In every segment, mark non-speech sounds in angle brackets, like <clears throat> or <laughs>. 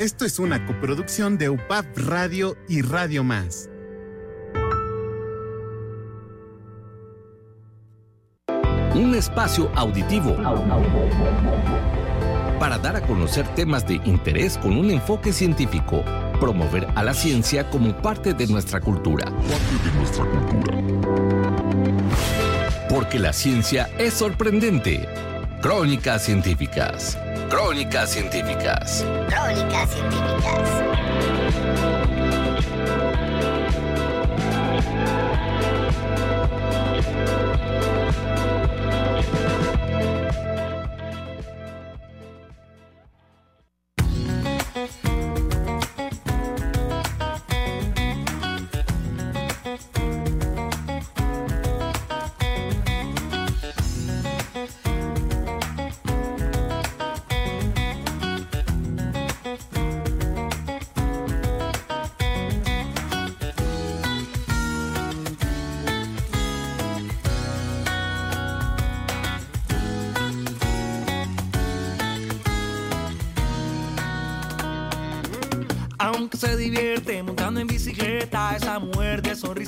Esto es una coproducción de UPAP Radio y Radio Más. Un espacio auditivo para dar a conocer temas de interés con un enfoque científico, promover a la ciencia como parte de nuestra cultura. Parte de nuestra cultura. Porque la ciencia es sorprendente. Crónicas científicas. Crónicas científicas. Crónicas científicas.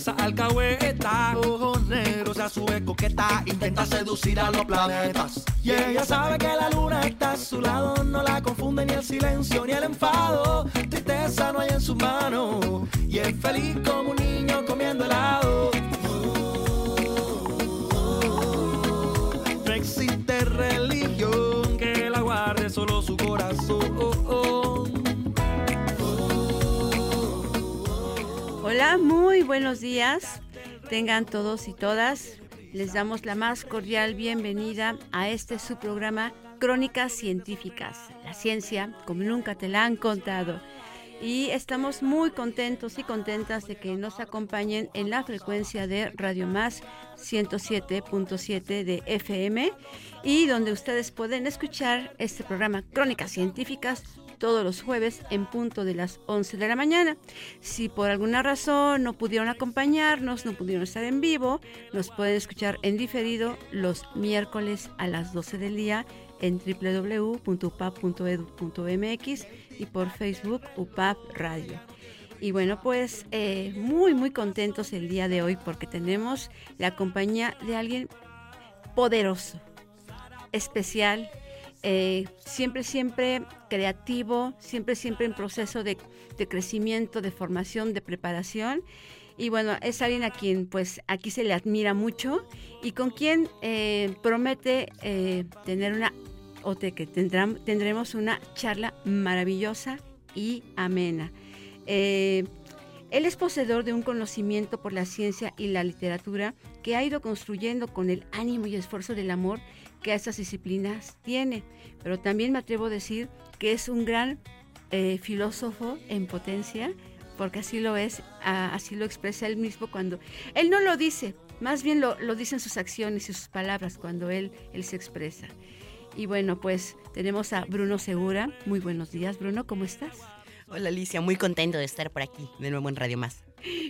Sonrisa alcahueta. Ojos negros, a su vez coqueta. Intenta seducir a los planetas. Y ella sabe que la luna está a su lado. No la confunde ni el silencio ni el enfado. Tristeza no hay en su mano. Y es feliz como un niño comiendo helado. No existe religión Muy buenos días. Tengan todos y todas. Les damos la más cordial bienvenida a este su programa Crónicas Científicas. La ciencia como nunca te la han contado. Y estamos muy contentos y contentas de que nos acompañen en la frecuencia de Radio Más 107.7 de FM y donde ustedes pueden escuchar este programa Crónicas Científicas todos los jueves en punto de las 11 de la mañana. Si por alguna razón no pudieron acompañarnos, no pudieron estar en vivo, nos pueden escuchar en diferido los miércoles a las 12 del día en www.upap.edu.mx y por Facebook UPAP Radio. Y bueno, pues eh, muy, muy contentos el día de hoy porque tenemos la compañía de alguien poderoso, especial, eh, siempre, siempre creativo, siempre, siempre en proceso de, crecimiento, de formación, de preparación. Y bueno, es alguien a quien pues aquí se le admira mucho y con quien eh, promete eh, tener una, o que tendremos una charla maravillosa y amena. Él es poseedor de un conocimiento por la ciencia y la literatura que ha ido construyendo con el ánimo y esfuerzo del amor que estas disciplinas tiene. Pero también me atrevo a decir que es un gran eh, filósofo en potencia, porque así lo es, así lo expresa él mismo cuando él no lo dice, más bien lo, lo dicen sus acciones y sus palabras cuando él, él se expresa. Y bueno, pues tenemos a Bruno Segura. Muy buenos días, Bruno, ¿cómo estás? Hola Alicia, muy contento de estar por aquí de nuevo en Radio Más.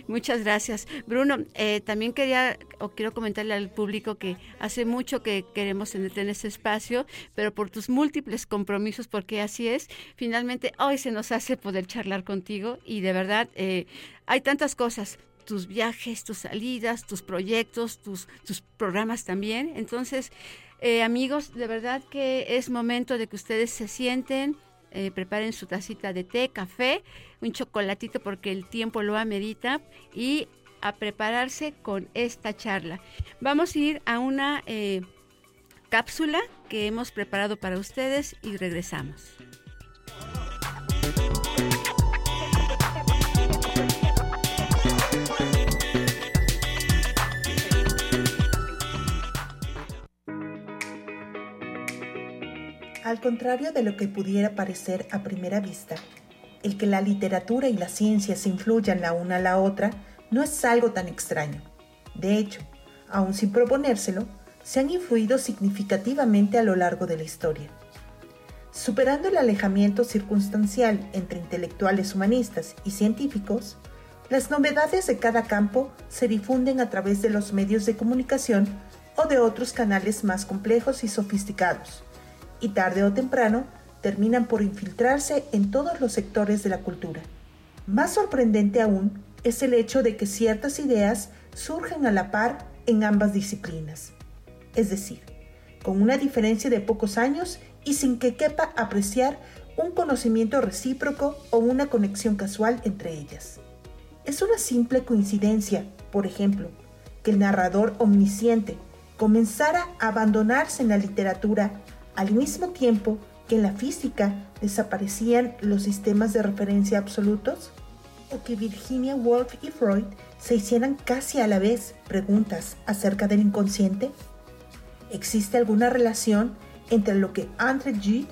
Muchas gracias. Bruno, eh, también quería o quiero comentarle al público que hace mucho que queremos tenerte en este espacio, pero por tus múltiples compromisos, porque así es, finalmente hoy se nos hace poder charlar contigo y de verdad eh, hay tantas cosas, tus viajes, tus salidas, tus proyectos, tus, tus programas también. Entonces, eh, amigos, de verdad que es momento de que ustedes se sienten, eh, preparen su tacita de té, café, un chocolatito porque el tiempo lo amerita y a prepararse con esta charla. Vamos a ir a una eh, cápsula que hemos preparado para ustedes y regresamos. Al contrario de lo que pudiera parecer a primera vista, el que la literatura y la ciencia se influyan la una a la otra no es algo tan extraño. De hecho, aun sin proponérselo, se han influido significativamente a lo largo de la historia. Superando el alejamiento circunstancial entre intelectuales humanistas y científicos, las novedades de cada campo se difunden a través de los medios de comunicación o de otros canales más complejos y sofisticados, y tarde o temprano terminan por infiltrarse en todos los sectores de la cultura. Más sorprendente aún es el hecho de que ciertas ideas surgen a la par en ambas disciplinas. Es decir, con una diferencia de pocos años y sin que quepa apreciar un conocimiento recíproco o una conexión casual entre ellas. Es una simple coincidencia, por ejemplo, que el narrador omnisciente comenzara a abandonarse en la literatura al mismo tiempo que en la física desaparecían los sistemas de referencia absolutos? ¿O que Virginia Woolf y Freud se hicieran casi a la vez preguntas acerca del inconsciente? ¿Existe alguna relación entre lo que André Gide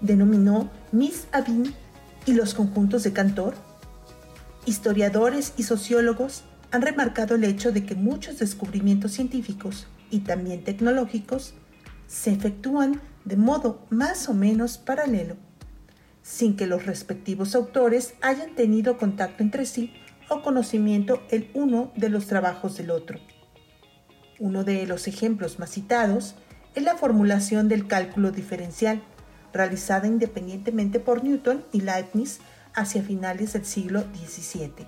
denominó Miss Abin y los conjuntos de Cantor? Historiadores y sociólogos han remarcado el hecho de que muchos descubrimientos científicos y también tecnológicos se efectúan de modo más o menos paralelo, sin que los respectivos autores hayan tenido contacto entre sí o conocimiento el uno de los trabajos del otro. Uno de los ejemplos más citados es la formulación del cálculo diferencial, realizada independientemente por Newton y Leibniz hacia finales del siglo XVII.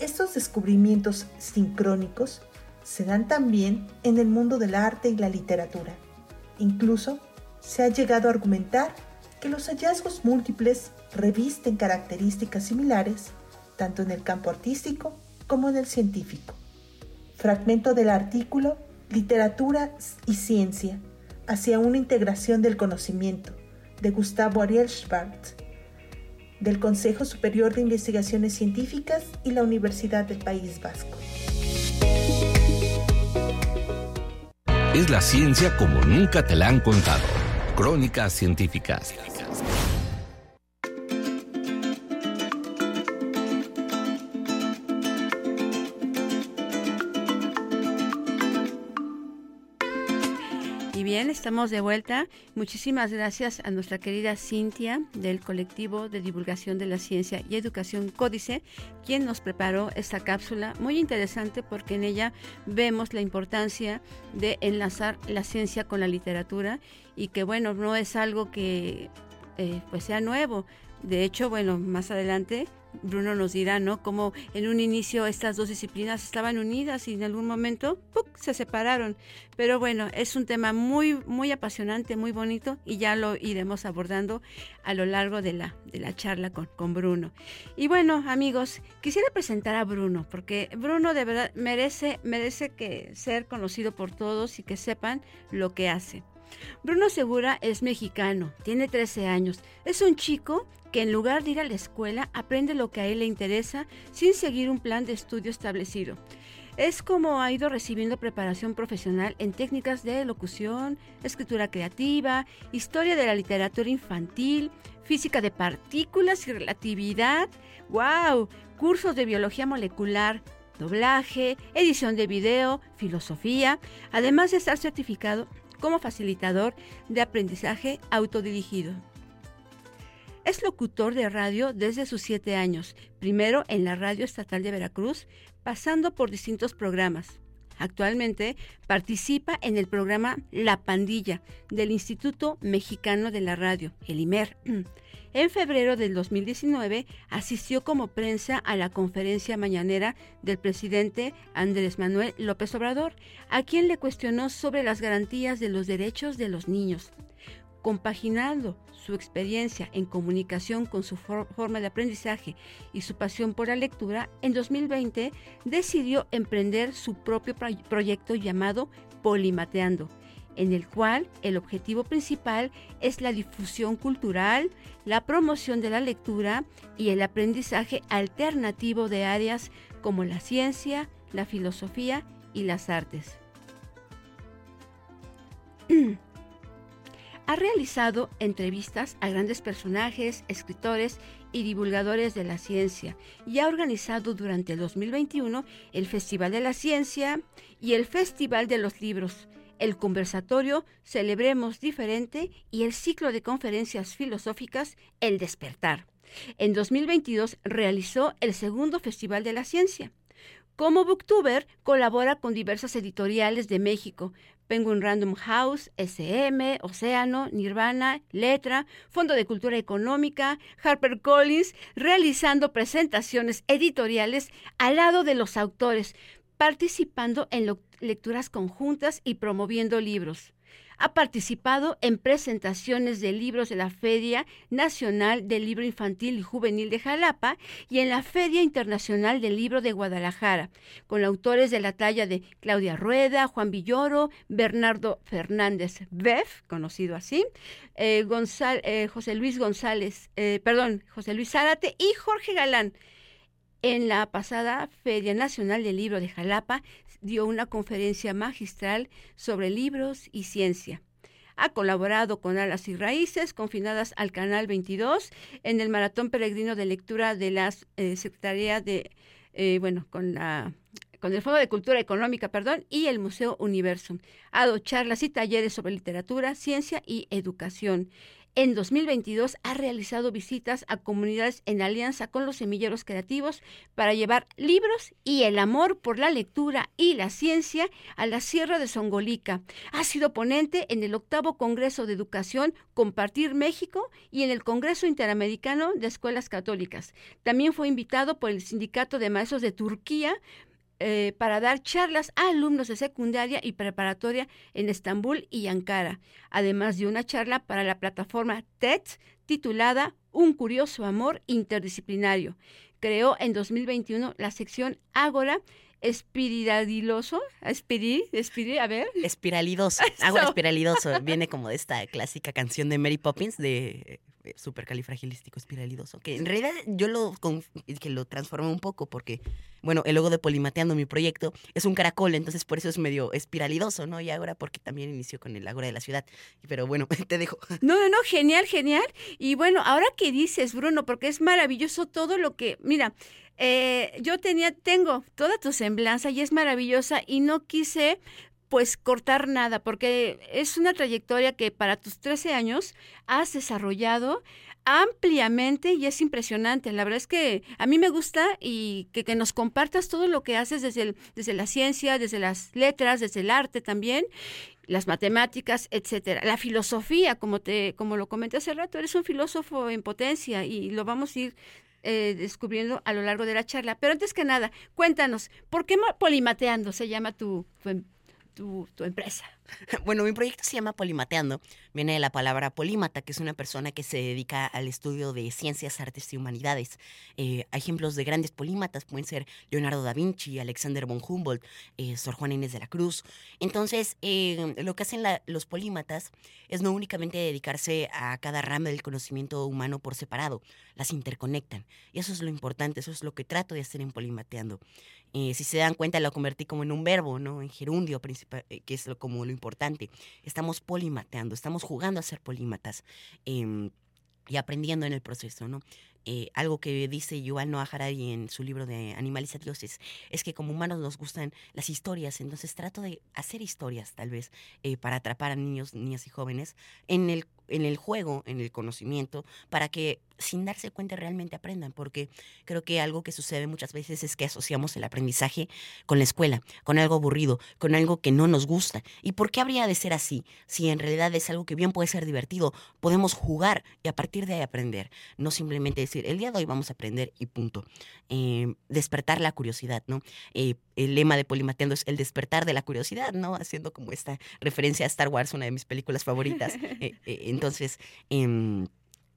Estos descubrimientos sincrónicos se dan también en el mundo del arte y la literatura. Incluso se ha llegado a argumentar que los hallazgos múltiples revisten características similares tanto en el campo artístico como en el científico. Fragmento del artículo Literatura y Ciencia hacia una integración del conocimiento de Gustavo Ariel Schwartz del Consejo Superior de Investigaciones Científicas y la Universidad del País Vasco. Es la ciencia como nunca te la han contado. Crónicas científicas. Estamos de vuelta. Muchísimas gracias a nuestra querida Cintia del colectivo de divulgación de la ciencia y educación Códice, quien nos preparó esta cápsula muy interesante porque en ella vemos la importancia de enlazar la ciencia con la literatura y que bueno, no es algo que eh, pues sea nuevo. De hecho, bueno, más adelante Bruno nos dirá, ¿no? Cómo en un inicio estas dos disciplinas estaban unidas y en algún momento se separaron. Pero bueno, es un tema muy, muy apasionante, muy bonito y ya lo iremos abordando a lo largo de la, de la charla con, con Bruno. Y bueno, amigos, quisiera presentar a Bruno, porque Bruno de verdad merece, merece que ser conocido por todos y que sepan lo que hace. Bruno Segura es mexicano, tiene 13 años, es un chico que en lugar de ir a la escuela aprende lo que a él le interesa sin seguir un plan de estudio establecido. Es como ha ido recibiendo preparación profesional en técnicas de locución, escritura creativa, historia de la literatura infantil, física de partículas y relatividad, wow, cursos de biología molecular, doblaje, edición de video, filosofía, además de estar certificado como facilitador de aprendizaje autodirigido. Es locutor de radio desde sus siete años, primero en la Radio Estatal de Veracruz, pasando por distintos programas. Actualmente participa en el programa La Pandilla del Instituto Mexicano de la Radio, el IMER. <clears throat> En febrero del 2019 asistió como prensa a la conferencia mañanera del presidente Andrés Manuel López Obrador, a quien le cuestionó sobre las garantías de los derechos de los niños. Compaginando su experiencia en comunicación con su forma de aprendizaje y su pasión por la lectura, en 2020 decidió emprender su propio proyecto llamado Polimateando en el cual el objetivo principal es la difusión cultural, la promoción de la lectura y el aprendizaje alternativo de áreas como la ciencia, la filosofía y las artes. <clears throat> ha realizado entrevistas a grandes personajes, escritores y divulgadores de la ciencia y ha organizado durante el 2021 el Festival de la Ciencia y el Festival de los Libros, el conversatorio Celebremos Diferente y el ciclo de conferencias filosóficas El Despertar. En 2022 realizó el segundo Festival de la Ciencia. Como booktuber colabora con diversas editoriales de México, Penguin Random House, SM, Océano, Nirvana, Letra, Fondo de Cultura Económica, HarperCollins, realizando presentaciones editoriales al lado de los autores, participando en lecturas conjuntas y promoviendo libros. Ha participado en presentaciones de libros de la Feria Nacional del Libro Infantil y Juvenil de Jalapa y en la Feria Internacional del Libro de Guadalajara, con autores de la talla de Claudia Rueda, Juan Villoro, Bernardo Fernández Beff, conocido así, eh, eh, José Luis González, eh, perdón, José Luis Zárate y Jorge Galán. En la pasada Feria Nacional del Libro de Jalapa dio una conferencia magistral sobre libros y ciencia. Ha colaborado con Alas y Raíces, confinadas al Canal 22, en el Maratón Peregrino de Lectura de la eh, Secretaría de, eh, bueno, con la con el Fondo de Cultura Económica, perdón, y el Museo Universo. Ha dado charlas y talleres sobre literatura, ciencia y educación. En 2022 ha realizado visitas a comunidades en alianza con los semilleros creativos para llevar libros y el amor por la lectura y la ciencia a la Sierra de Songolica. Ha sido ponente en el octavo Congreso de Educación Compartir México y en el Congreso Interamericano de Escuelas Católicas. También fue invitado por el Sindicato de Maestros de Turquía eh, para dar charlas a alumnos de secundaria y preparatoria en Estambul y Ankara, además de una charla para la plataforma TED titulada Un curioso amor interdisciplinario. Creó en 2021 la sección Ágora espiralidoso, espirí, espirí, a ver. Espiralidoso, <laughs> Ágora espiralidoso, viene como de esta clásica canción de Mary Poppins de eh, supercalifragilístico espiralidoso, que en realidad yo lo, que lo transformé un poco porque, bueno, el logo de Polimateando, mi proyecto, es un caracol, entonces por eso es medio espiralidoso, ¿no? Y ahora porque también inició con el Ágora de la Ciudad, pero bueno, <laughs> te dejo. No, no, no, genial, genial. Y bueno, ahora que dices, Bruno, porque es maravilloso todo lo que, mira, eh, yo tenía, tengo toda tu semblanza y es maravillosa y no quise pues cortar nada, porque es una trayectoria que para tus 13 años has desarrollado ampliamente y es impresionante. La verdad es que a mí me gusta y que, nos compartas todo lo que haces desde, desde la ciencia, desde las letras, desde el arte también las matemáticas, etcétera. La filosofía, como te, como lo comenté hace rato, eres un filósofo en potencia y lo vamos a ir eh, descubriendo a lo largo de la charla. Pero antes que nada, cuéntanos, ¿por qué Polimateando se llama tu, tu, tu empresa? <laughs> Bueno, mi proyecto se llama Polimateando. Viene de la palabra polímata, que es una persona que se dedica al estudio de ciencias, artes y humanidades. Eh, ejemplos de grandes polímatas pueden ser Leonardo da Vinci, Alexander von Humboldt, eh, Sor Juan Inés de la Cruz. Entonces, eh, lo que hacen los polímatas es no únicamente dedicarse a cada rama del conocimiento humano por separado, las interconectan. Y eso es lo importante, eso es lo que trato de hacer en Polimateando. Si se dan cuenta, lo convertí como en un verbo, ¿no? En gerundio, principal, que es lo, como lo importante. Estamos polimateando, estamos jugando a ser polímatas em, y aprendiendo en el proceso, ¿no? Eh, algo que dice Yuval Noah Harari en su libro de Animales y Dioses, es que como humanos nos gustan las historias, entonces trato de hacer historias tal vez eh, para atrapar a niños, niñas y jóvenes en el en el juego, en el conocimiento, para que sin darse cuenta realmente aprendan, porque creo que algo que sucede muchas veces es que asociamos el aprendizaje con la escuela, con algo aburrido, con algo que no nos gusta. ¿Y por qué habría de ser así? Si en realidad es algo que bien puede ser divertido, podemos jugar y a partir de ahí aprender, no simplemente decir, el día de hoy vamos a aprender y punto. Eh, despertar la curiosidad, ¿no? Eh, el lema de Polimateando es el despertar de la curiosidad, ¿no? Haciendo como esta referencia a Star Wars, una de mis películas favoritas. <laughs> Eh, entonces, em,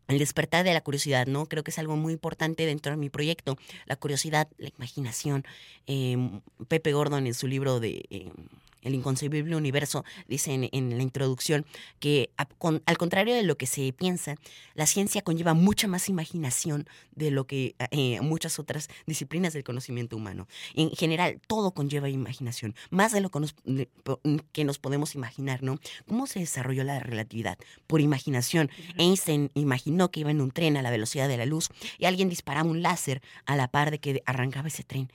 el despertar de la curiosidad, ¿no? Creo que es algo muy importante dentro de mi proyecto. La curiosidad, la imaginación. Em, Pepe Gordon en su libro de em, el inconcebible universo, dice en, la introducción que al contrario de lo que se piensa, la ciencia conlleva mucha más imaginación de lo que eh, muchas otras disciplinas del conocimiento humano. En general, todo conlleva imaginación, más de lo que nos, que nos podemos imaginar, ¿no? ¿Cómo se desarrolló la relatividad? Por imaginación. Einstein imaginó que iba en un tren a la velocidad de la luz y alguien disparaba un láser a la par de que arrancaba ese tren.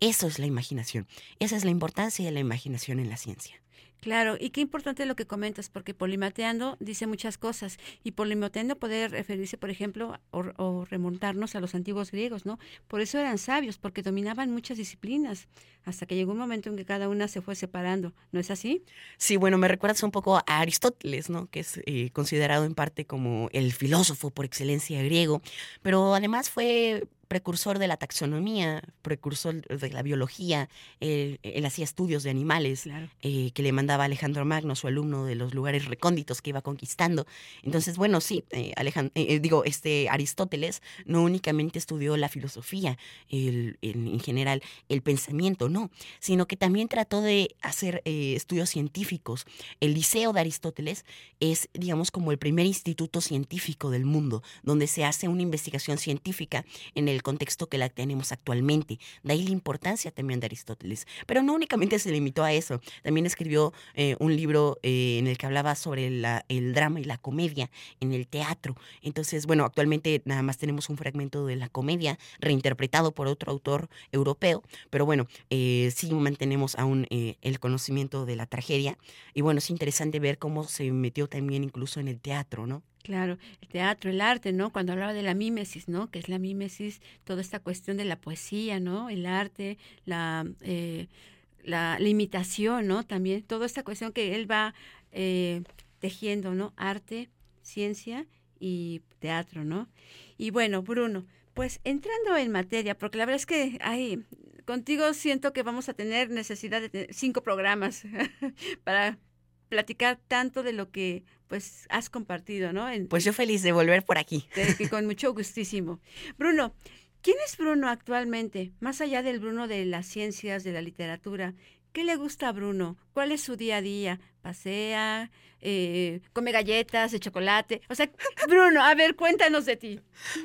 Eso es la imaginación. Esa es la importancia de la imaginación en la ciencia. Claro, y qué importante lo que comentas, porque polimateando dice muchas cosas, y polimateando puede referirse, por ejemplo, o, remontarnos a los antiguos griegos, ¿no? Por eso eran sabios, porque dominaban muchas disciplinas, hasta que llegó un momento en que cada una se fue separando, ¿no es así? Sí, bueno, me recuerdas un poco a Aristóteles, ¿no? Que es eh, considerado en parte como el filósofo por excelencia griego, pero además fue precursor de la taxonomía, precursor de la biología, él, hacía estudios de animales eh, que le mandaba Alejandro Magno, su alumno de los lugares recónditos que iba conquistando. Entonces, bueno, sí, eh, eh, digo, este Aristóteles no únicamente estudió la filosofía, en general el pensamiento, no, sino que también trató de hacer estudios científicos. El Liceo de Aristóteles es, digamos, como el primer instituto científico del mundo, donde se hace una investigación científica en el contexto que la tenemos actualmente. De ahí la importancia también de Aristóteles. Pero no únicamente se limitó a eso, también escribió eh, un libro eh, en el que hablaba sobre el drama y la comedia en el teatro. Entonces, bueno, actualmente nada más tenemos un fragmento de la comedia reinterpretado por otro autor europeo, pero bueno, eh, sí mantenemos aún el conocimiento de la tragedia. Y bueno, es interesante ver cómo se metió también incluso en el teatro, ¿no? Claro, el teatro, el arte, ¿no? Cuando hablaba de la mímesis, ¿no? Que es la mímesis, toda esta cuestión de la poesía, ¿no? El arte, la, eh, la, imitación, ¿no? También toda esta cuestión que él va eh, tejiendo, ¿no? Arte, ciencia y teatro, ¿no? Y bueno, Bruno, pues entrando en materia, porque la verdad es que hay, contigo siento que vamos a tener necesidad de tener cinco programas <laughs> para platicar tanto de lo que pues has compartido, ¿no? pues yo feliz de volver por aquí. con mucho gustísimo. Bruno, ¿quién es Bruno actualmente? Más allá del Bruno de las ciencias, de la literatura, ¿qué le gusta a Bruno? ¿Cuál es su día a día? ¿Pasea? Eh, ¿Come galletas de chocolate? O sea, Bruno, a ver, cuéntanos de ti.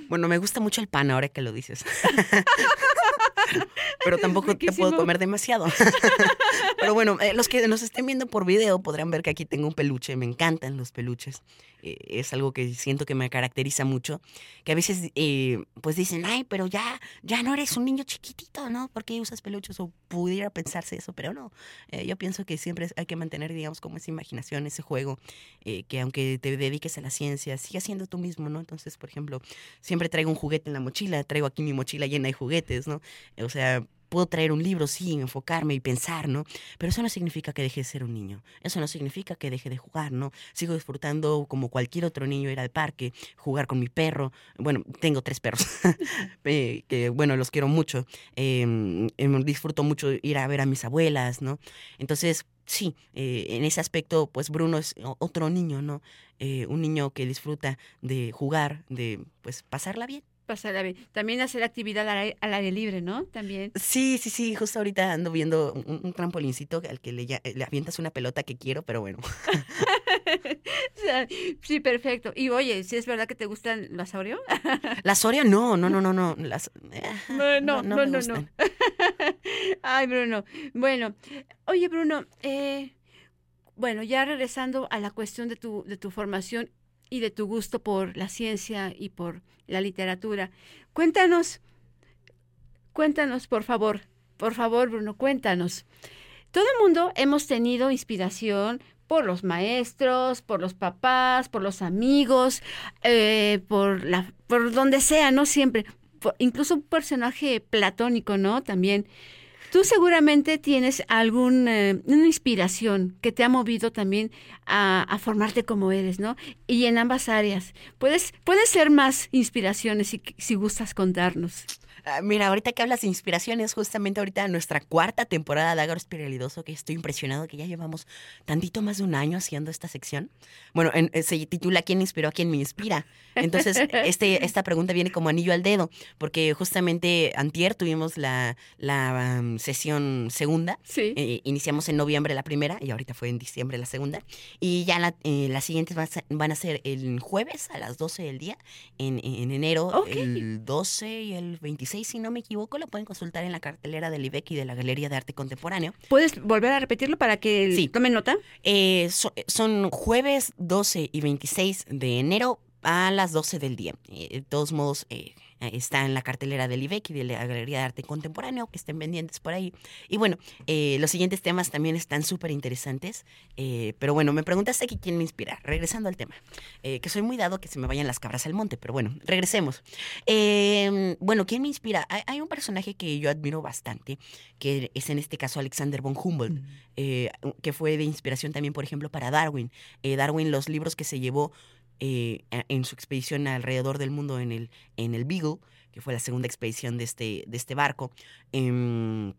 Bueno, me gusta mucho el pan ahora que lo dices. <laughs> pero tampoco te puedo comer demasiado. <laughs> pero bueno, eh, los que nos estén viendo por video podrán ver que aquí tengo un peluche. Me encantan los peluches. Eh, es algo que siento que me caracteriza mucho. Que a veces, eh, pues dicen, ay, pero ya, ya no eres un niño chiquitito, ¿no? ¿Por qué usas peluches? O pudiera pensarse eso, pero no. yo pienso que siempre hay que mantener, digamos, como esa imaginación, ese juego, que aunque te dediques a la ciencia, siga siendo tú mismo, ¿no? Entonces, por ejemplo, siempre traigo un juguete en la mochila, traigo aquí mi mochila llena de juguetes, ¿no? O sea, puedo traer un libro, sí, enfocarme y pensar, ¿no? Pero eso no significa que deje de ser un niño. Eso no significa que deje de jugar, ¿no? Sigo disfrutando como cualquier otro niño ir al parque, jugar con mi perro. Bueno, tengo tres perros, <laughs> eh, que bueno, los quiero mucho. Em, em, disfruto mucho ir a ver a mis abuelas, ¿no? Entonces, sí, eh, en ese aspecto, pues Bruno es otro niño, ¿no? Eh, un niño que disfruta de jugar, de pues pasarla bien pasarla bien. También hacer actividad al aire, libre, ¿no? También. Sí, sí, sí. Justo ahorita ando viendo un, trampolincito al que le, le, avientas una pelota que quiero, pero bueno. <laughs> sí, perfecto. Y oye, si es verdad que te gustan las Oreo. <laughs> las Oreo no, no, no, no, no. Las, eh, no, no, no, no, <laughs> Ay, Bruno. Bueno, oye, Bruno, eh, bueno, ya regresando a la cuestión de tu, de tu formación y de tu gusto por la ciencia y por la literatura. Cuéntanos, cuéntanos, por favor, por favor, Bruno, cuéntanos. Todo el mundo hemos tenido inspiración por los maestros, por los papás, por los amigos, eh, por la, por donde sea, no siempre, incluso un personaje platónico, ¿no? También. Tú seguramente tienes alguna eh, inspiración que te ha movido también a, formarte como eres, ¿no? Y en ambas áreas. Puedes, puedes ser más inspiraciones si, si gustas contarnos. Ah, mira, ahorita que hablas de inspiraciones, justamente ahorita nuestra cuarta temporada de Ágaro Espiralidoso, que estoy impresionado que ya llevamos tantito más de un año haciendo esta sección. Bueno, eh, se titula ¿Quién inspiró a quién me inspira? Entonces, este, <laughs> esta pregunta viene como anillo al dedo, porque justamente antier tuvimos la, la sesión segunda. Sí. Eh, iniciamos en noviembre la primera y ahorita fue en diciembre la segunda. Y ya la, eh, las siguientes van a, ser, el jueves a las 12 del día, en, enero, el 12 y el 26 si no me equivoco, lo pueden consultar en la cartelera del IBEC y de la Galería de Arte Contemporáneo. ¿Puedes volver a repetirlo para que sí. tomen nota? Eh, son jueves 12 y 26 de enero a las 12 del día. Eh, de todos modos, eh, eh, está en la cartelera del IBEC y de la Galería de Arte Contemporáneo, que estén pendientes por ahí. Y bueno, eh, los siguientes temas también están súper interesantes, eh, pero bueno, me preguntaste aquí quién me inspira. Regresando al tema, eh, que soy muy dado que se me vayan las cabras al monte, pero bueno, regresemos. Eh, bueno, ¿quién me inspira? Hay, hay un personaje que yo admiro bastante, que es en este caso Alexander von Humboldt, eh, que fue de inspiración también, por ejemplo, para Darwin. Eh, Darwin, los libros que se llevó eh, en su expedición alrededor del mundo en el, en el Beagle, que fue la segunda expedición de este, de este barco, em,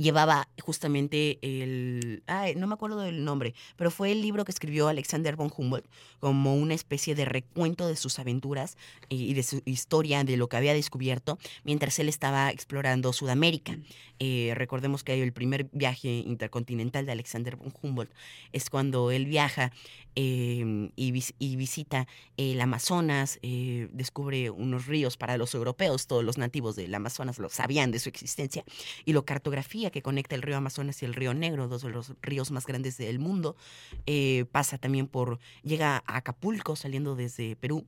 llevaba justamente el... Ay, no me acuerdo del nombre, pero fue el libro que escribió Alexander von Humboldt como una especie de recuento de sus aventuras y y de su historia, de lo que había descubierto mientras él estaba explorando Sudamérica. Eh, recordemos que el primer viaje intercontinental de Alexander von Humboldt es cuando él viaja y, vis- y visita el Amazonas, eh, descubre unos ríos para los europeos, todos los nativos del Amazonas lo sabían de su existencia, y lo cartografía que conecta el río Amazonas y el río Negro, dos de los ríos más grandes del mundo. Eh, pasa también por, llega a Acapulco saliendo desde Perú.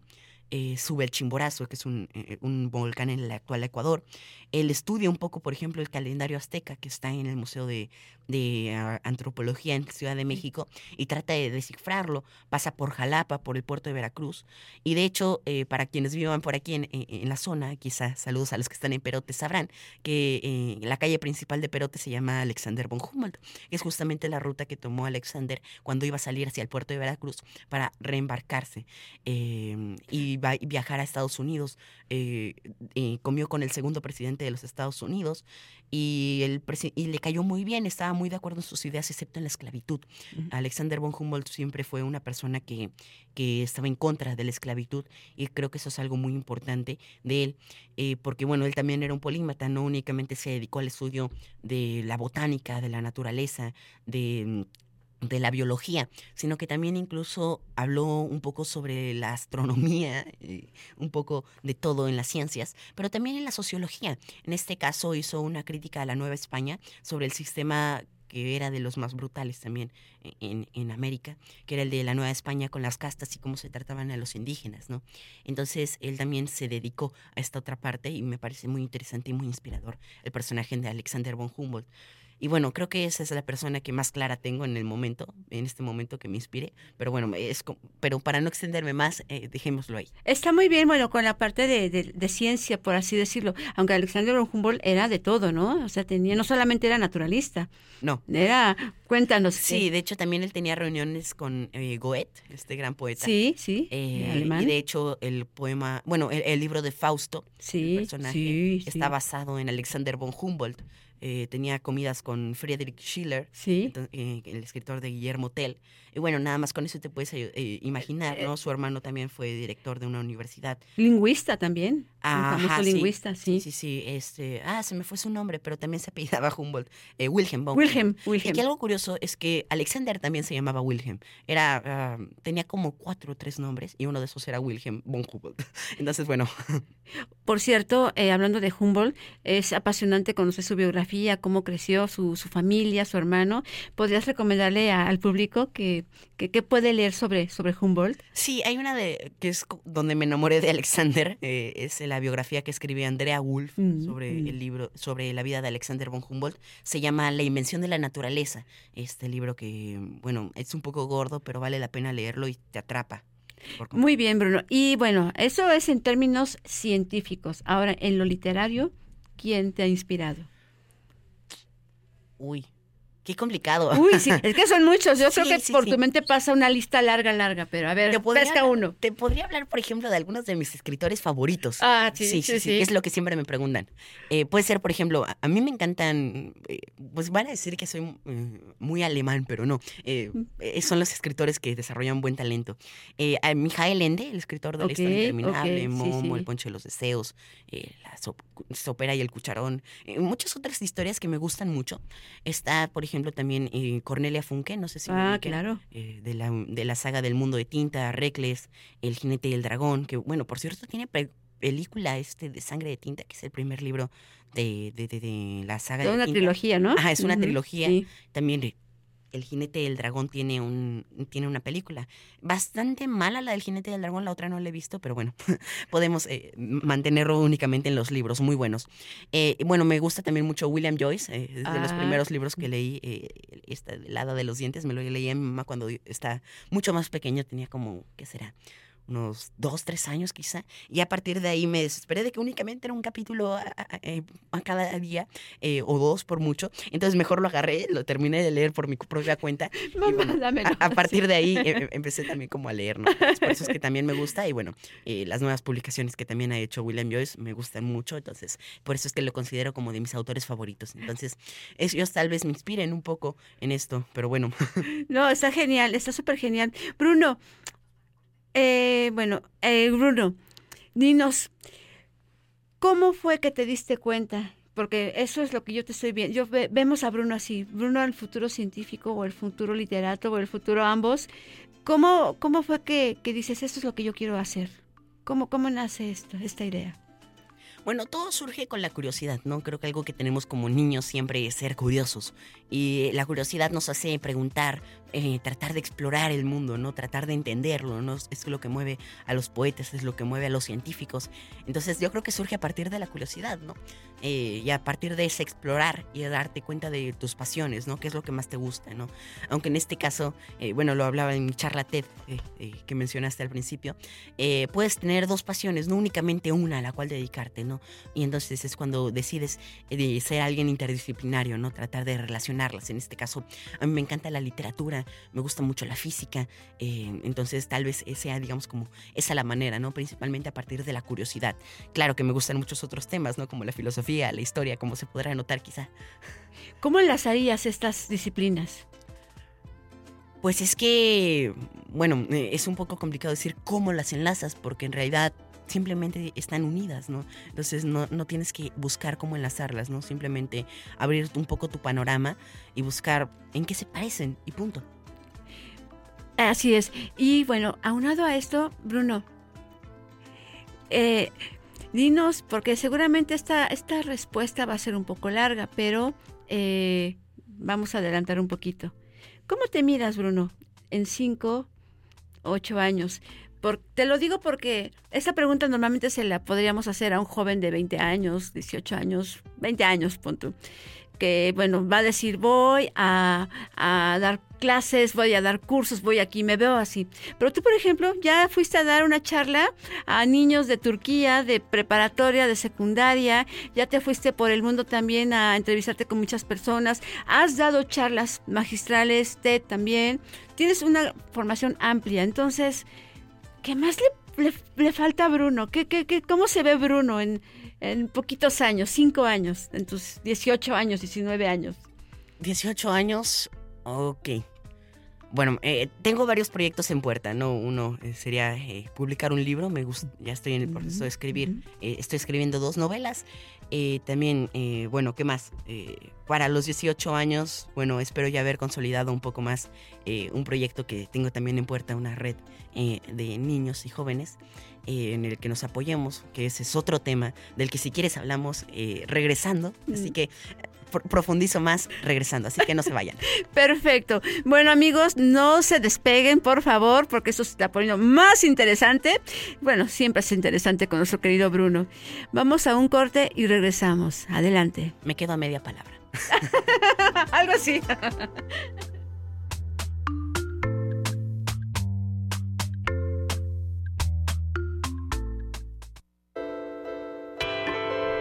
Eh, sube el Chimborazo, que es un, eh, un volcán en el actual Ecuador. Él estudia un poco, por ejemplo, el calendario azteca que está en el Museo de, de, ah, Antropología en Ciudad de México y trata de descifrarlo. Pasa por Jalapa, por el puerto de Veracruz. Y de hecho, eh, para quienes vivan por aquí en, en- en la zona, quizás saludos a los que están en Perote, sabrán que eh, la calle principal de Perote se llama Alexander von Humboldt, es justamente la ruta que tomó Alexander cuando iba a salir hacia el puerto de Veracruz para reembarcarse va- y viajar a Estados Unidos. Eh, eh, comió con el segundo presidente de los Estados Unidos y, el y le cayó muy bien, estaba muy de acuerdo en sus ideas, excepto en la esclavitud. Alexander von Humboldt siempre fue una persona que, que estaba en contra de la esclavitud y creo que eso es algo muy importante de él, eh, porque bueno, él también era un polímata, no únicamente se dedicó al estudio de la botánica, de la naturaleza, de de la biología, sino que también incluso habló un poco sobre la astronomía, eh, un poco de todo en las ciencias, pero también en la sociología. En este caso hizo una crítica a la Nueva España sobre el sistema que era de los más brutales también en, en América, que era el de la Nueva España con las castas y cómo se trataban a los indígenas, ¿no? Entonces él también se dedicó a esta otra parte y me parece muy interesante y muy inspirador el personaje de Alexander von Humboldt. Y bueno, creo que esa es la persona que más clara tengo en el momento, en este momento que me inspire. Pero bueno, es, pero para no extenderme más, eh, dejémoslo ahí. Está muy bien, bueno, con la parte de, de- de ciencia, por así decirlo. Aunque Alexander von Humboldt era de todo, ¿no? O sea, tenía, no solamente era naturalista, No. era, cuéntanos. Sí, de hecho también él tenía reuniones con eh, Goethe, este gran poeta. Sí, sí, Eh, alemán. y de hecho el poema, bueno, el, el libro de Fausto, sí, el personaje, sí, sí. está basado en Alexander von Humboldt. Eh, tenía comidas con Friedrich Schiller, Sí. Eh, el escritor de Guillermo Tell. Y bueno, nada más con eso te puedes eh, imaginar, ¿no? Su hermano también fue director de una universidad. Lingüista también. Ajá, un famoso sí. lingüista, sí. Sí, sí, este, ah, se me fue su nombre, pero también se apellidaba Humboldt, Wilhelm von Wilhelm. Y Wilhelm. que algo curioso es que Alexander también se llamaba Wilhelm. Era, ah, tenía como cuatro o tres nombres y uno de esos era Wilhelm von Humboldt. <laughs> Entonces, bueno, Por cierto, hablando de Humboldt, es apasionante conocer su biografía, cómo creció, su, su familia, su hermano. ¿Podrías recomendarle a- al público que, que, que puede leer sobre, sobre Humboldt? sí, hay una de que es donde me enamoré de Alexander, <laughs> eh, es la biografía que escribió Andrea Wolf Mm, sobre mm. el libro, sobre la vida de Alexander von Humboldt. Se llama La invención de la naturaleza. Este libro que, bueno, es un poco gordo, pero vale la pena leerlo y te atrapa. Muy bien, Bruno. Y bueno, eso es en términos científicos. Ahora, en lo literario, ¿quién te ha inspirado? Uy, qué complicado. Uy, sí, es que son muchos. Yo <laughs> creo que sí, por sí. tu mente pasa una lista larga, larga, pero a ver, Te podría, pesca uno. te podría hablar, por ejemplo, de algunos de mis escritores favoritos. Ah, sí, sí, sí, sí. que es lo que siempre me preguntan. Eh, puede ser, por ejemplo, a, a mí me encantan, eh, pues van a decir que soy eh, muy alemán, pero no. Eh, son los escritores que desarrollan buen talento. A Mijael Ende, el escritor de Ok, La historia interminable, Momo. El poncho de los deseos, La sop- sopera y el cucharón, eh, muchas otras historias que me gustan mucho. Está, por ejemplo, también eh, Cornelia Funke, no sé si Ah, claro. eh, de, la, de la saga del mundo de tinta, Reckless, El jinete y el dragón, que bueno, por cierto, tiene pe- película este de sangre de tinta, que es el primer libro de, de, de- de la saga de una tinta. trilogía, ¿no? Ajá, es una trilogía. sí. También eh, El jinete del dragón tiene, un, tiene una película. Bastante mala la del jinete del dragón, la otra no la he visto, pero bueno, <laughs> podemos eh, mantenerlo únicamente en los libros, muy buenos. Eh, bueno, me gusta también mucho William Joyce, eh, de los Ah. primeros libros que leí, eh, esta, El hada de los dientes, me lo leí a mi mamá cuando está mucho más pequeño, tenía como, ¿qué será? Unos dos, tres años quizá, y a partir de ahí me desesperé de que únicamente era un capítulo a, a- a- a cada día, eh, o dos por mucho, entonces mejor lo agarré, lo terminé de leer por mi propia cuenta, <laughs> y Mamá, bueno, dámelo. a, a partir de ahí eh, <laughs> empecé también como a leer, ¿no? Por eso es que también me gusta, y bueno, eh, las nuevas publicaciones que también ha hecho William Joyce me gustan mucho, entonces por eso es que lo considero como de mis autores favoritos, entonces ellos tal vez me inspiren un poco en esto, pero bueno, No, está genial, está súper genial. Bruno, eh, bueno, eh, Bruno, dinos, ¿cómo fue que te diste cuenta? Porque eso es lo que yo te estoy viendo. Yo ve- vemos a Bruno así, Bruno el futuro científico o el futuro literato o el futuro ambos. ¿Cómo, cómo fue que, que dices, esto es lo que yo quiero hacer? ¿Cómo, cómo nace esto, esta idea? Bueno, todo surge con la curiosidad, ¿no? Creo que algo que tenemos como niños siempre es ser curiosos. Y la curiosidad nos hace preguntar, eh, tratar de explorar el mundo, ¿no? Tratar de entenderlo, ¿no? Es lo que mueve a los poetas, es lo que mueve a los científicos. Entonces yo creo que surge a partir de la curiosidad, ¿no? Eh, y a partir de ese explorar y darte cuenta de tus pasiones, ¿no? ¿Qué es lo que más te gusta, ¿no? Aunque en este caso, eh, bueno, lo hablaba en mi charla TED que mencionaste al principio, puedes tener dos pasiones, no únicamente una a la cual dedicarte, ¿no? Y entonces es cuando decides de ser alguien interdisciplinario, ¿no? Tratar de En este caso, a mí me encanta la literatura, me gusta mucho la física, eh, entonces tal vez sea, digamos, como esa la manera, ¿no? Principalmente a partir de la curiosidad. Claro que me gustan muchos otros temas, ¿no? Como la filosofía, la historia, como se podrá notar quizá. ¿Cómo enlazarías estas disciplinas? Pues es que, bueno, eh, es un poco complicado decir cómo las enlazas, porque en realidad simplemente están unidas, ¿no? Entonces no, no tienes que buscar cómo enlazarlas, ¿no? Simplemente abrir un poco tu panorama y buscar en qué se parecen y punto. Así es. Y bueno, aunado a esto, Bruno, eh, dinos, porque seguramente esta, esta respuesta va a ser un poco larga, pero eh, vamos a adelantar un poquito. ¿Cómo te miras, Bruno, en cinco, ocho años? Por- te lo digo porque esta pregunta normalmente se la podríamos hacer a un joven de 20 años, 18 años, 20 años, punto. Que, bueno, va a decir, voy a, a dar clases, voy a dar cursos, voy aquí, me veo así. Pero tú, por ejemplo, ya fuiste a dar una charla a niños de Turquía, de preparatoria, de secundaria, ya te fuiste por el mundo también a entrevistarte con muchas personas, has dado charlas magistrales, TED también, tienes una formación amplia, entonces, ¿qué más le, le- falta a Bruno? ¿Qué, qué, qué- cómo se ve Bruno en, en poquitos años, cinco años, en tus 18 años, 19 años? 18 años, ok. Bueno, eh, tengo varios proyectos en puerta, ¿no? Uno eh, sería eh, publicar un libro, me gusta, ya estoy en el proceso de escribir, eh, estoy escribiendo dos novelas. Eh, también, eh, bueno, ¿qué más? Para los 18 años, bueno, espero ya haber consolidado un poco más eh, un proyecto que tengo también en puerta, una red de niños y jóvenes eh, en el que nos apoyemos, que ese es otro tema del que si quieres hablamos eh, regresando, así que profundizo más regresando, así que no se vayan. <laughs> Perfecto. Bueno, amigos, no se despeguen, por favor, porque eso se está poniendo más interesante. Bueno, siempre es interesante con nuestro querido Bruno. Vamos a un corte y regresamos. Adelante. Me quedo a media palabra. <laughs> Algo así. <laughs>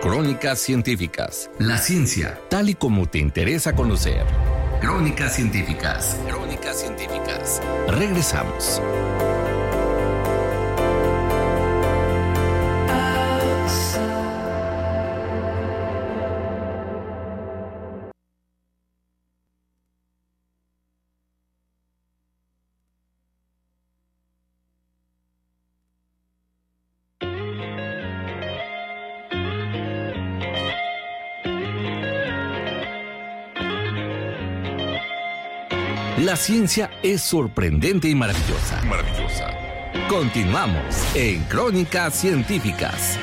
Crónicas científicas. La ciencia, tal y como te interesa conocer. Crónicas científicas. Crónicas científicas. Regresamos. La ciencia es sorprendente y maravillosa. Maravillosa. Continuamos en Crónicas Científicas.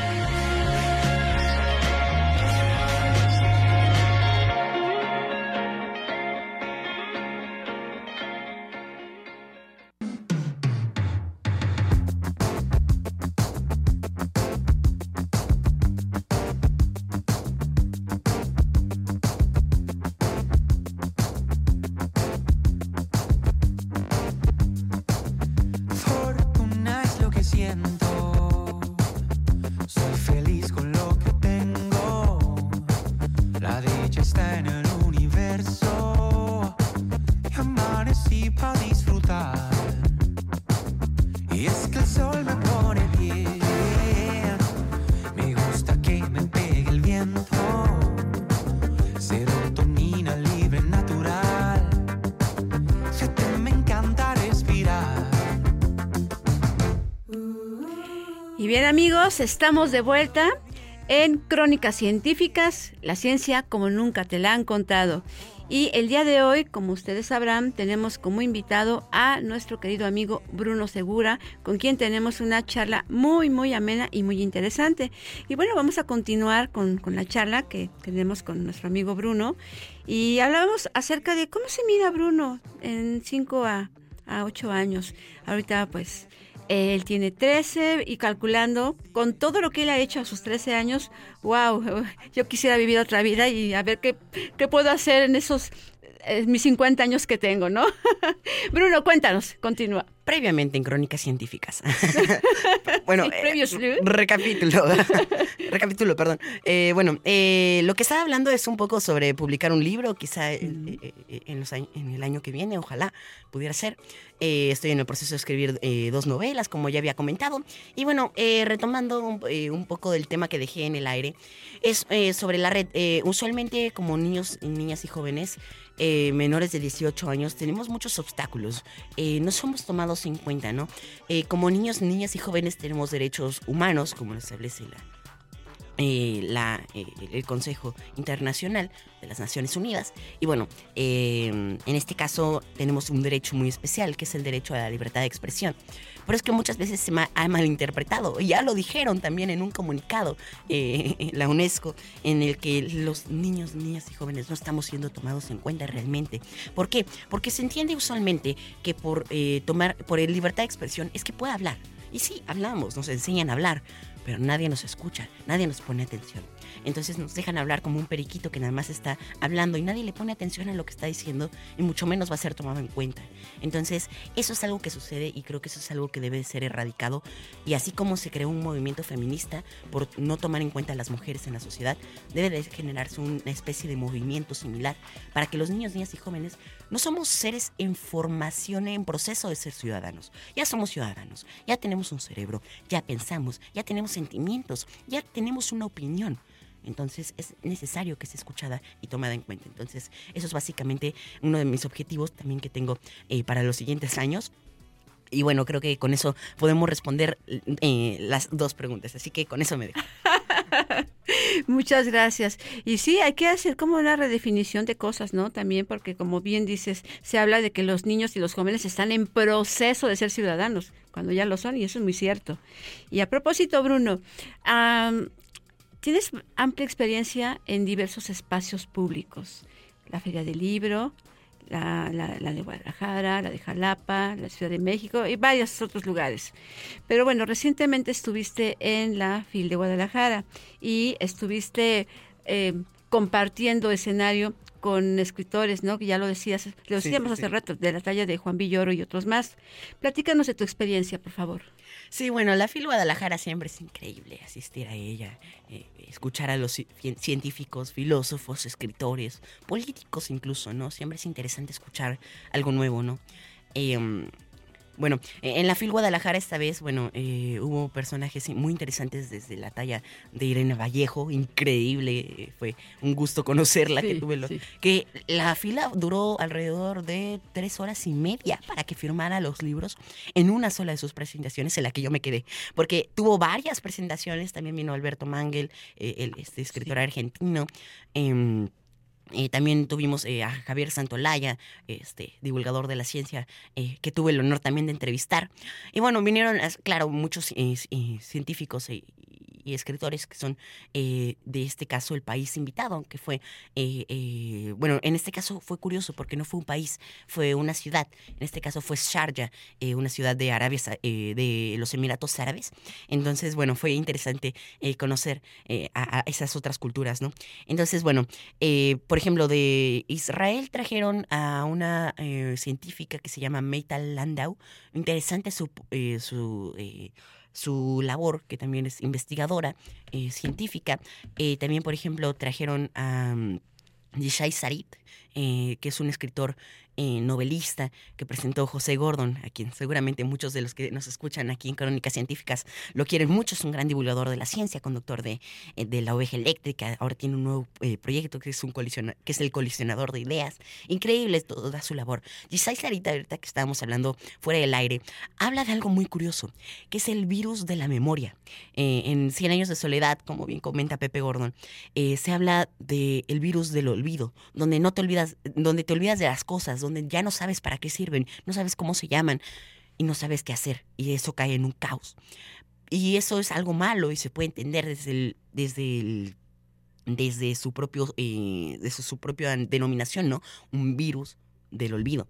Estamos de vuelta en Crónicas Científicas, la ciencia como nunca te la han contado. Y el día de hoy, como ustedes sabrán, tenemos como invitado a nuestro querido amigo Bruno Segura, con quien tenemos una charla muy, muy amena y muy interesante. Y bueno, vamos a continuar con, la charla que tenemos con nuestro amigo Bruno. Y hablábamos acerca de cómo se mira Bruno en 5 a, a 8 años. Ahorita pues él tiene 13 y calculando con todo lo que él ha hecho a sus 13 años, wow, yo quisiera vivir otra vida y a ver qué, qué puedo hacer en esos eh, mis 50 años que tengo, ¿no? <laughs> Bruno, cuéntanos, continúa. Previamente en Crónicas Científicas. <laughs> bueno, eh, recapítulo. <laughs> recapítulo, perdón. Eh, bueno, lo que estaba hablando es un poco sobre publicar un libro, quizá en, en, el año que viene, ojalá pudiera ser. Estoy en el proceso de escribir dos novelas, como ya había comentado. Y bueno, retomando un, un, poco del tema que dejé en el aire, es sobre la red. usualmente como niños, niñas y jóvenes, eh, menores de 18 años tenemos muchos obstáculos. Eh, no somos tomados en cuenta, ¿no? Eh, como niños, niñas y jóvenes tenemos derechos humanos, como lo establece la, la, el Consejo Internacional de las Naciones Unidas. Y bueno, en este caso tenemos un derecho muy especial, que es el derecho a la libertad de expresión. Pero es que muchas veces se ha malinterpretado. Y ya lo dijeron también en un comunicado, eh, <laughs> la UNESCO, en el que los niños, niñas y jóvenes no estamos siendo tomados en cuenta realmente. ¿Por qué? Porque se entiende usualmente que por eh, tomar, por libertad de expresión es que puede hablar. Y sí, hablamos, nos enseñan a hablar, pero nadie nos escucha, nadie nos pone atención. Entonces nos dejan hablar como un periquito que nada más está hablando y nadie le pone atención a lo que está diciendo y mucho menos va a ser tomado en cuenta. Entonces eso es algo que sucede y creo que eso es algo que debe ser erradicado. Y así como se creó un movimiento feminista por no tomar en cuenta a las mujeres en la sociedad, debe de generarse una especie de movimiento similar para que los niños, niñas y jóvenes no somos seres en formación, en proceso de ser ciudadanos. Ya somos ciudadanos, ya tenemos un cerebro, ya pensamos, ya tenemos sentimientos, ya tenemos una opinión. Entonces es necesario que sea escuchada y tomada en cuenta. Entonces eso es básicamente uno de mis objetivos también que tengo eh, para los siguientes años. Y bueno, creo que con eso podemos responder eh, las dos preguntas. Así que con eso me dejo. <laughs> Muchas gracias. Y sí, hay que hacer como una redefinición de cosas, ¿no? También porque, como bien dices, se habla de que los niños y los jóvenes están en proceso de ser ciudadanos, cuando ya lo son, y eso es muy cierto. Y a propósito, Bruno, tienes amplia experiencia en diversos espacios públicos. La Feria del Libro, la, la, de Guadalajara, la de Jalapa, la Ciudad de México y varios otros lugares. Pero bueno, recientemente estuviste en la FIL de Guadalajara y estuviste eh, compartiendo escenario con escritores, ¿no? Que ya lo decías, lo decíamos hace rato, de la talla de Juan Villoro y otros más. Platícanos de tu experiencia, por favor. Sí, bueno, la FIL Guadalajara siempre es increíble asistir a ella, eh, escuchar a los científicos, filósofos, escritores, políticos incluso, ¿no? Siempre es interesante escuchar algo nuevo, ¿no? Eh, bueno, e-, en la FIL Guadalajara esta vez, bueno, eh, hubo personajes muy interesantes desde la talla de Irene Vallejo, increíble, eh, fue un gusto conocerla, que tuve que la fila duró alrededor de tres horas y media para que firmara los libros en una sola de sus presentaciones en la que yo me quedé, porque tuvo varias presentaciones, también vino Alberto Mangel, eh, el este escritor argentino. Em, eh, también tuvimos eh, a Javier Santolaya, este, divulgador de la ciencia, eh, que tuve el honor también de entrevistar. Y bueno, vinieron, claro, muchos científicos y escritores que son eh, de este caso el país invitado, que fue, eh, eh, bueno, en este caso fue curioso porque no fue un país, fue una ciudad, en este caso fue Sharjah, una ciudad de Arabia, de los Emiratos Árabes. Entonces, bueno, fue interesante conocer a, esas otras culturas, ¿no? Entonces, bueno, por ejemplo, de Israel trajeron a una científica que se llama Meital Landau, interesante su su labor, que también es investigadora, eh, científica. Eh, también, por ejemplo, trajeron a um, Yishai Sarit, eh, que es un escritor eh, novelista que presentó José Gordon, a quien seguramente muchos de los que nos escuchan aquí en Crónicas Científicas lo quieren mucho. Es un gran divulgador de la ciencia, conductor de, eh, de la oveja eléctrica. Ahora tiene un nuevo eh, proyecto que es, un colisiona, que es el colisionador de ideas. Increíble toda su labor. Gisai Sarita, ahorita que estábamos hablando fuera del aire, habla de algo muy curioso, que es el virus de la memoria. en Cien años de soledad, como bien comenta Pepe Gordon, se habla del el virus del olvido, donde no te olvidas, donde te olvidas de las cosas, donde ya no sabes para qué sirven, no sabes cómo se llaman y no sabes qué hacer y eso cae en un caos. Y eso es algo malo y se puede entender desde el, desde el, desde su propio eh, desde su propia denominación, ¿no? Un virus del olvido.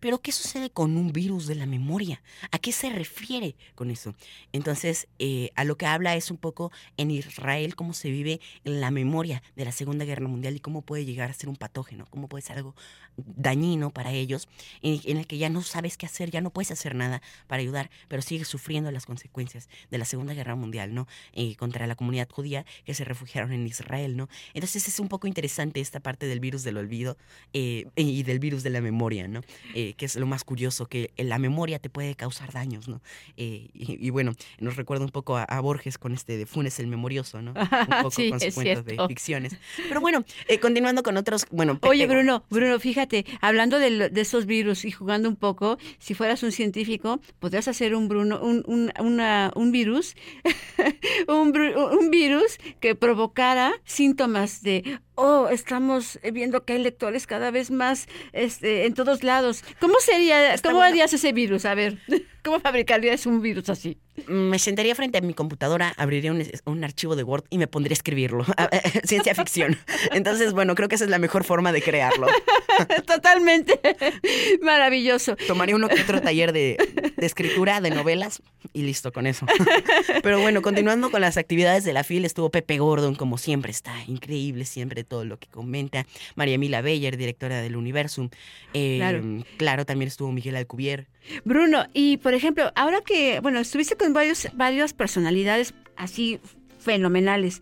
Pero ¿qué sucede con un virus de la memoria? ¿A qué se refiere con eso? Entonces, eh, a lo que habla es un poco en Israel cómo se vive la memoria de la Segunda Guerra Mundial y cómo puede llegar a ser un patógeno, cómo puede ser algo dañino para ellos, en, el que ya no sabes qué hacer, ya no puedes hacer nada para ayudar, pero sigues sufriendo las consecuencias de la Segunda Guerra Mundial, ¿no? Eh, contra la comunidad judía que se refugiaron en Israel, ¿no? Entonces es un poco interesante esta parte del virus del olvido eh, y del virus de la memoria, ¿no? Que es lo más curioso, que la memoria te puede causar daños, ¿no? Eh, y, bueno, nos recuerda un poco a, Borges con este de Funes el Memorioso, ¿no? <laughs> Un poco con sus cuentos de ficciones. Pero bueno, eh, continuando con otros, bueno. Oye, Bruno, Bruno, fíjate, hablando de, esos virus y jugando un poco, si fueras un científico, podrías hacer un Bruno, un, un, una, un virus, <laughs> un, un virus que provocara síntomas de oh, estamos viendo que hay lectores cada vez más este, en todos lados. ¿Cómo sería, cómo harías ese virus? A ver, <laughs> ¿cómo fabricarías un virus así? Me sentaría frente a mi computadora, abriría un, archivo de Word y me pondría a escribirlo. <laughs> Ciencia ficción. Entonces, bueno, creo que esa es la mejor forma de crearlo. <laughs> Totalmente. Maravilloso. Tomaría uno que otro taller de, de, escritura, de novelas y listo con eso. <laughs> Pero bueno, continuando con las actividades de la FIL, estuvo Pepe Gordon, como siempre, está increíble siempre todo lo que comenta. María Mila Beyer, directora del Universum. Eh, claro. claro, también estuvo Miguel Alcubier. Bruno, y por ejemplo, ahora que, bueno, estuviste con varios, varias personalidades así fenomenales.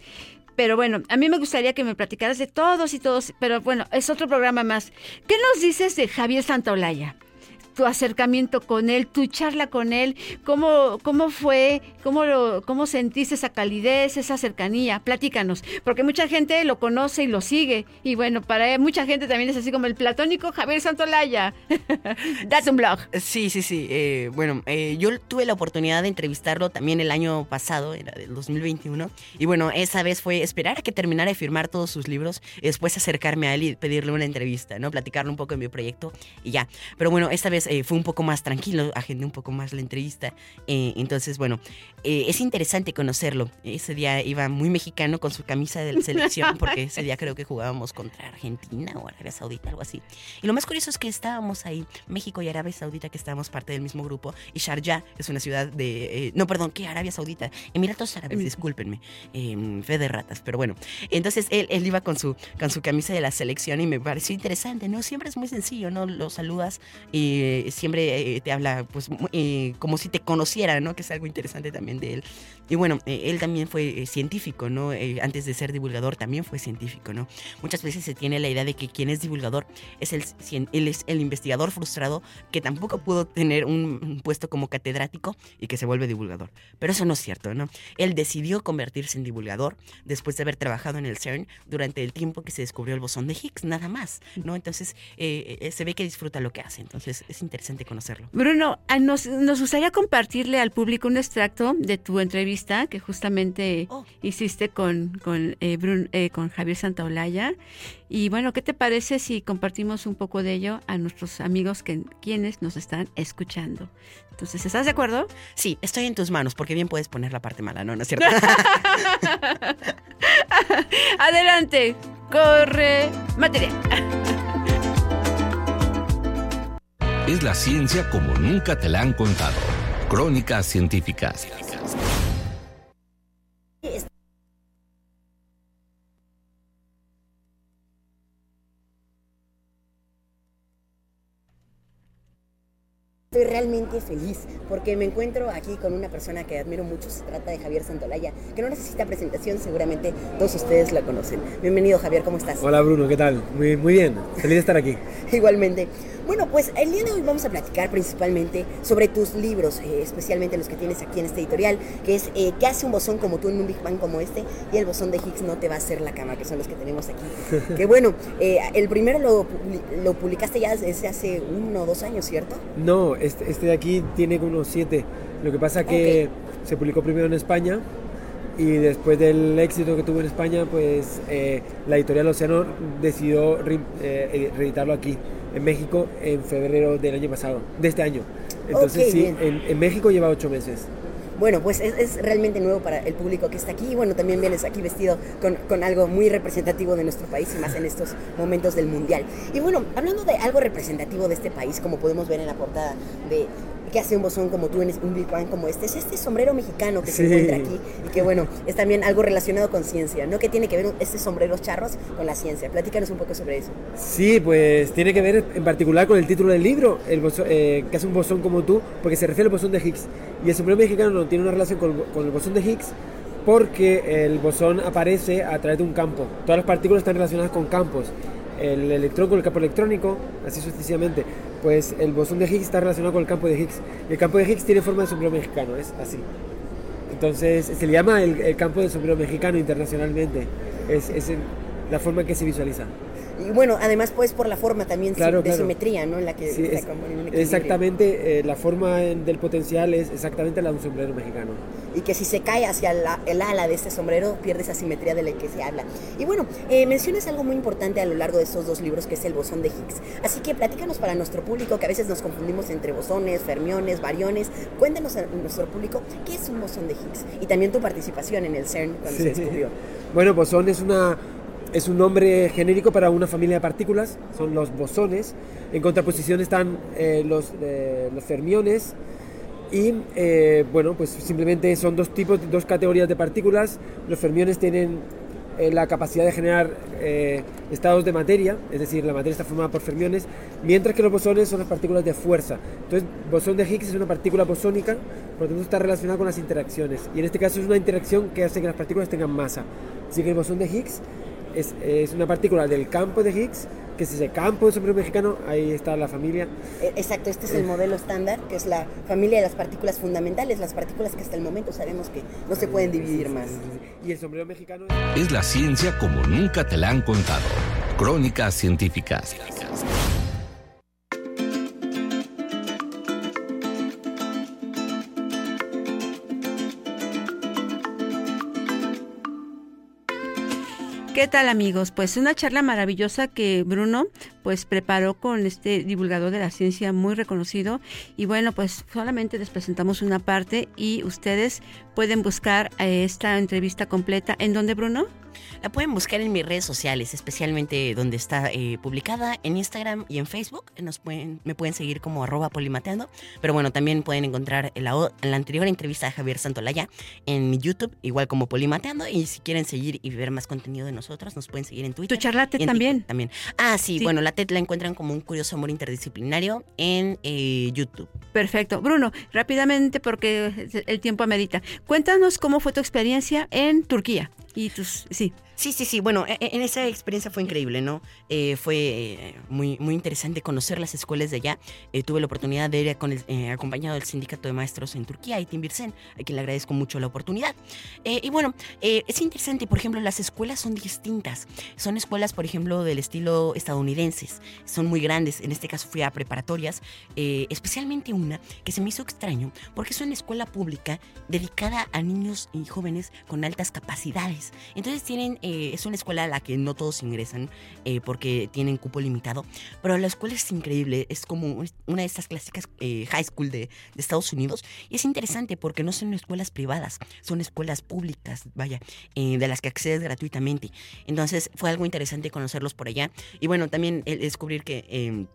Pero bueno, a mí me gustaría que me platicaras de todos y todos, pero bueno, es otro programa más. ¿Qué nos dices de Javier Santaolalla? Tu acercamiento con él, tu charla con él, cómo, cómo fue, cómo, cómo sentiste esa calidez, esa cercanía. Platícanos, porque mucha gente lo conoce y lo sigue. Y bueno, para mucha gente también es así como el platónico Javier Santolaya. <laughs> Date un blog. Sí, sí, sí. Eh, bueno, eh, yo tuve la oportunidad de entrevistarlo también el año pasado, era del 2021. Y bueno, esa vez fue esperar a que terminara de firmar todos sus libros y después acercarme a él y pedirle una entrevista, ¿no? Platicarle un poco de mi proyecto y ya. Pero bueno, esta vez eh, fue un poco más tranquilo, agendé un poco más la entrevista. Eh, entonces, bueno, eh, es interesante conocerlo. Ese día iba muy mexicano con su camisa de la selección, porque ese día creo que jugábamos contra Argentina o Arabia Saudita, algo así. Y lo más curioso es que estábamos ahí, México y Arabia Saudita, que estábamos parte del mismo grupo, y Sharjah, que es una ciudad de. no, perdón, ¿qué? Arabia Saudita. Emiratos Árabes, discúlpenme. Eh, fe de ratas, pero bueno. Entonces él, él iba con su, con su camisa de la selección y me pareció interesante, ¿no? Siempre es muy sencillo, ¿no? Lo saludas y siempre eh, te habla pues eh, como si te conociera, ¿no? Que es algo interesante también de él. Y bueno, eh, él también fue científico, ¿no? antes de ser divulgador también fue científico, ¿no? Muchas veces se tiene la idea de que quien es divulgador es el, él es el investigador frustrado que tampoco pudo tener un, puesto como catedrático y que se vuelve divulgador. Pero eso no es cierto, ¿no? Él decidió convertirse en divulgador después de haber trabajado en el CERN durante el tiempo que se descubrió el bosón de Higgs, nada más, ¿no? Entonces se ve que disfruta lo que hace, entonces es interesante conocerlo. Bruno, nos, gustaría compartirle al público un extracto de tu entrevista que justamente oh. hiciste con, con, eh, eh, con Javier Santaolalla. Y bueno, ¿qué te parece si compartimos un poco de ello a nuestros amigos que, quienes nos están escuchando? Entonces, ¿estás de acuerdo? Sí, estoy en tus manos, porque bien puedes poner la parte mala, ¿no? ¿No es cierto? <laughs> Adelante, corre material. Es la ciencia como nunca te la han contado. Crónicas científicas. Estoy realmente feliz porque me encuentro aquí con una persona que admiro mucho, se trata de Javier Santolaya, que no necesita presentación, seguramente todos ustedes la conocen. Bienvenido Javier, ¿cómo estás? Hola Bruno, ¿qué tal? Muy, muy bien, feliz de estar aquí. <laughs> Igualmente. Bueno, pues el día de hoy vamos a platicar principalmente sobre tus libros, eh, especialmente los que tienes aquí en este editorial, que es eh, ¿Qué hace un bosón como tú en un Big Bang como este? Y el bosón de Higgs no te va a hacer la cama, que son los que tenemos aquí. <laughs> que bueno, eh, el primero lo, lo, publicaste ya desde hace uno o dos años, ¿cierto? No, este, este de aquí tiene unos siete. Lo que pasa que se publicó primero en España y después del éxito que tuvo en España, pues la editorial Océano decidió reeditarlo aquí en México en febrero del año pasado, de este año. Entonces sí, en, México lleva ocho meses. Bueno, pues es, realmente nuevo para el público que está aquí. Y bueno, también vienes aquí vestido con, con, algo muy representativo de nuestro país y más en estos momentos del Mundial. Y bueno, hablando de algo representativo de este país, como podemos ver en la portada de, que hace un bosón como tú en un Big Bang como este, es este sombrero mexicano que se encuentra aquí y que bueno, es también algo relacionado con ciencia, ¿no? Que tiene que ver este sombreros charros con la ciencia. Platícanos un poco sobre eso. Sí, pues tiene que ver en particular con el título del libro, el eh, que hace un bosón como tú, porque se refiere al bosón de Higgs. Y el sombrero mexicano no tiene una relación con, con el bosón de Higgs porque el bosón aparece a través de un campo. Todas las partículas están relacionadas con campos el electrón con el campo electrónico, así sucesivamente, pues el bosón de Higgs está relacionado con el campo de Higgs. Y el campo de Higgs tiene forma de sombrero mexicano, es así. Entonces se le llama el, campo de sombrero mexicano internacionalmente. Es, es la forma en que se visualiza. Y bueno, además pues por la forma también de simetría, ¿no? En la que se Exactamente, eh, la forma del potencial es exactamente la de un sombrero mexicano. Y que si se cae hacia el ala de este sombrero, pierde esa simetría de la que se habla. Y bueno, eh, mencionas algo muy importante a lo largo de estos dos libros, que es el bosón de Higgs. Así que platícanos para nuestro público, que a veces nos confundimos entre bosones, fermiones, bariones. Cuéntanos a nuestro público qué es un bosón de Higgs y también tu participación en el CERN cuando se descubrió. Bueno, bosón es una es un nombre genérico para una familia de partículas, son los bosones. En contraposición están eh, los, eh, los, fermiones. Y eh, bueno, pues simplemente son dos tipos, dos categorías de partículas. Los fermiones tienen la capacidad de generar estados de materia, es decir, la materia está formada por fermiones, mientras que los bosones son las partículas de fuerza. Entonces, bosón de Higgs es una partícula bosónica, por lo tanto está relacionada con las interacciones. Y en este caso es una interacción que hace que las partículas tengan masa. Así que el bosón de Higgs es, una partícula del campo de Higgs, que es ese campo de sombrero mexicano, ahí está la familia. E, exacto, este es el modelo estándar, que es la familia de las partículas fundamentales, las partículas que hasta el momento sabemos que no se pueden dividir más. Y el sombrero mexicano es la ciencia como nunca te la han contado. Crónicas científicas. ¿Qué tal amigos? Pues una charla maravillosa que Bruno pues preparó con este divulgador de la ciencia muy reconocido y bueno pues solamente les presentamos una parte y ustedes pueden buscar eh, esta entrevista completa en donde Bruno la pueden buscar en mis redes sociales, especialmente donde está eh, publicada en Instagram y en Facebook. Nos pueden, me pueden seguir como arroba polimateando. Pero bueno, también pueden encontrar en la, la anterior entrevista de Javier Santolaya en mi YouTube, igual como polimateando. Y si quieren seguir y ver más contenido de nosotros, nos pueden seguir en Twitter. ¿Tu charla también? también. Ah, sí, bueno, la la encuentran como un curioso amor interdisciplinario en eh, YouTube. Perfecto. Bruno, rápidamente porque el tiempo amerita. Cuéntanos cómo fue tu experiencia en Turquía. Y tus, sí. Sí, sí, sí. Bueno, e, e, en esa experiencia fue increíble, ¿no? Eh, fue eh, muy, muy interesante conocer las escuelas de allá. Eh, tuve la oportunidad de ir con el, acompañado del sindicato de maestros en Turquía, Itim Birsen, a quien le agradezco mucho la oportunidad. y bueno, es interesante, por ejemplo, las escuelas son distintas. Son escuelas, por ejemplo, del estilo estadounidenses. Son muy grandes. En este caso fui a preparatorias, especialmente una que se me hizo extraño, porque es una escuela pública dedicada a niños y jóvenes con altas capacidades. Entonces tienen eh, es una escuela a la que no todos ingresan eh, porque tienen cupo limitado, pero la escuela es increíble, es como una de estas clásicas eh, high school de, Estados Unidos y es interesante porque no son escuelas privadas, son escuelas públicas, vaya, de las que accedes gratuitamente. Entonces fue algo interesante conocerlos por allá y bueno, también descubrir que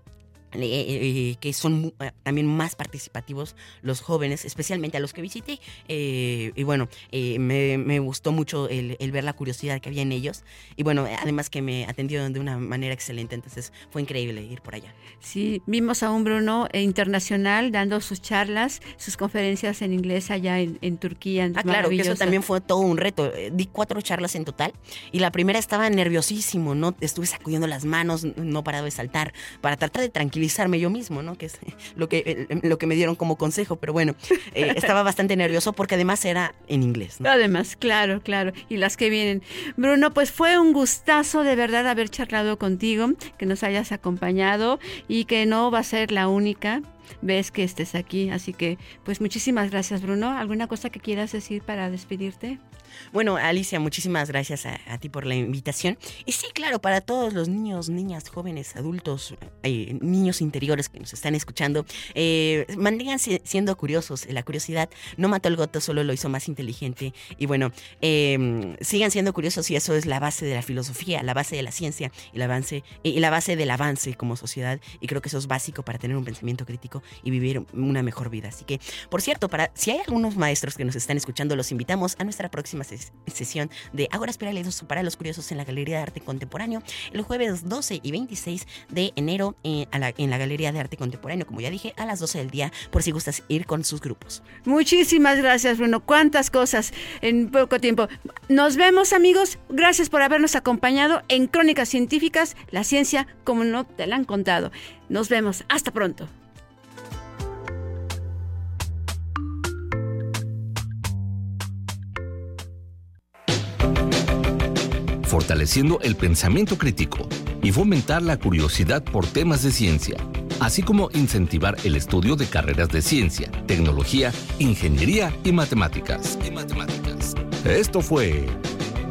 em, eh, que son también más participativos los jóvenes, especialmente a los que visité. y bueno, me, gustó mucho el, ver la curiosidad que había en ellos. Y bueno, además que me atendieron de una manera excelente, entonces fue increíble ir por allá. Sí, vimos a un Bruno internacional dando sus charlas, sus conferencias en inglés allá en, Turquía. Ah, claro, que eso también fue todo un reto. Di cuatro charlas en total y la primera estaba nerviosísimo, ¿no? Estuve sacudiendo las manos, no parado de saltar, para tratar de tranquilizarme yo mismo, ¿no? Que es <laughs> lo que, lo que me dieron como consejo, pero bueno, eh, <laughs> estaba bastante nervioso porque además era en inglés. ¿no? Además, claro, claro. Y las que vienen. Bruno, pues fue un gustazo de verdad haber charlado contigo, que nos hayas acompañado y que no va a ser la única vez que estés aquí. Así que, pues muchísimas gracias, Bruno. ¿Alguna cosa que quieras decir para despedirte? Bueno, Alicia, muchísimas gracias a, ti por la invitación. Y sí, claro, para todos los niños, niñas, jóvenes, adultos, eh, niños interiores que nos están escuchando, eh, siendo curiosos. La curiosidad no mató al goto, solo lo hizo más inteligente. Y bueno, em, sigan siendo curiosos y eso es la base de la filosofía, la base de la ciencia y la, avance, y la base del avance como sociedad. Y creo que eso es básico para tener un pensamiento crítico y vivir una mejor vida. Así que, por cierto, para si hay algunos maestros que nos están escuchando, los invitamos a nuestra próxima sesión de Ahora Espirales para los Curiosos en la Galería de Arte Contemporáneo el jueves 12 y 26 de enero eh, en la Galería de Arte Contemporáneo, como ya dije, a las 12 del día, por si gustas ir con sus grupos. Muchísimas gracias, Bruno. Cuántas cosas en poco tiempo. Nos vemos, amigos. Gracias por habernos acompañado en Crónicas Científicas, la ciencia como no te la han contado. Nos vemos. Hasta pronto. Fortaleciendo el pensamiento crítico y fomentar la curiosidad por temas de ciencia, así como incentivar el estudio de carreras de ciencia, tecnología, ingeniería y matemáticas. Esto fue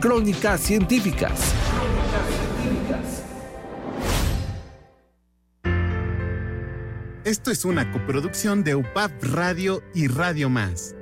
Crónicas Científicas. Esto es una coproducción de UPAP Radio y Radio Más.